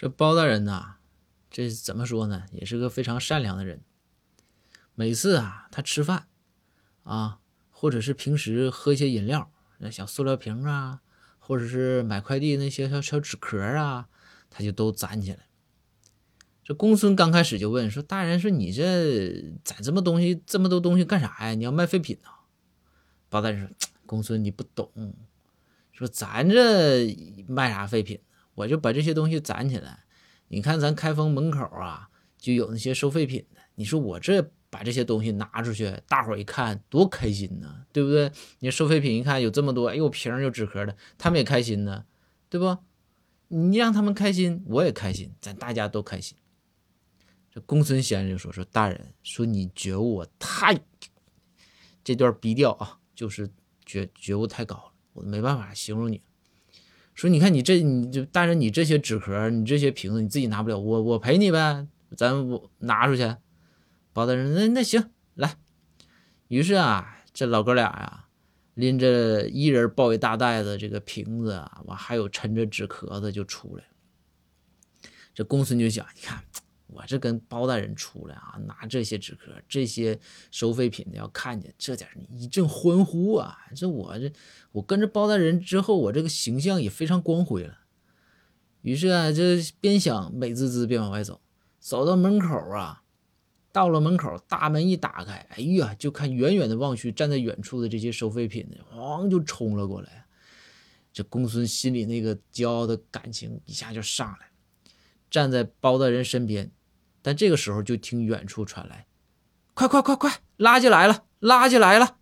这包大人呐，这怎么说呢？也是个非常善良的人。每次啊，他吃饭啊，或者是平时喝一些饮料，那小塑料瓶啊，或者是买快递那些小小纸壳啊，他就都攒起来。这公孙刚开始就问说：“大人，说你这攒这么东西，这么多东西干啥呀？你要卖废品呢？”包大人说：“ 公孙，你不懂，说咱这卖啥废品？”我就把这些东西攒起来，你看咱开封门口啊，就有那些收废品的。你说我这把这些东西拿出去，大伙一看多开心呢，对不对？你收废品一看有这么多，哎呦瓶儿有纸壳的，他们也开心呢，对不？你让他们开心，我也开心，咱大家都开心。这公孙先生就说：“说大人，说你觉悟太……这段逼调啊，就是觉觉悟太高了，我没办法形容你。”说，你看你这，你就但是，你这些纸壳，你这些瓶子，你自己拿不了，我我赔你呗，咱我拿出去。包大人，那那行，来。于是啊，这老哥俩呀，拎着一人抱一大袋子这个瓶子啊，完还有沉着纸壳子就出来。这公孙就想，你看。我这跟包大人出来啊，拿这些纸壳、这些收废品的，要看见这点一阵欢呼啊！这我这我跟着包大人之后，我这个形象也非常光辉了。于是啊，这边想美滋滋边往外走，走到门口啊，到了门口，大门一打开，哎呀，就看远远的望去，站在远处的这些收废品的，咣就冲了过来。这公孙心里那个骄傲的感情一下就上来，站在包大人身边。但这个时候，就听远处传来：“快快快快，垃圾来了，垃圾来了！”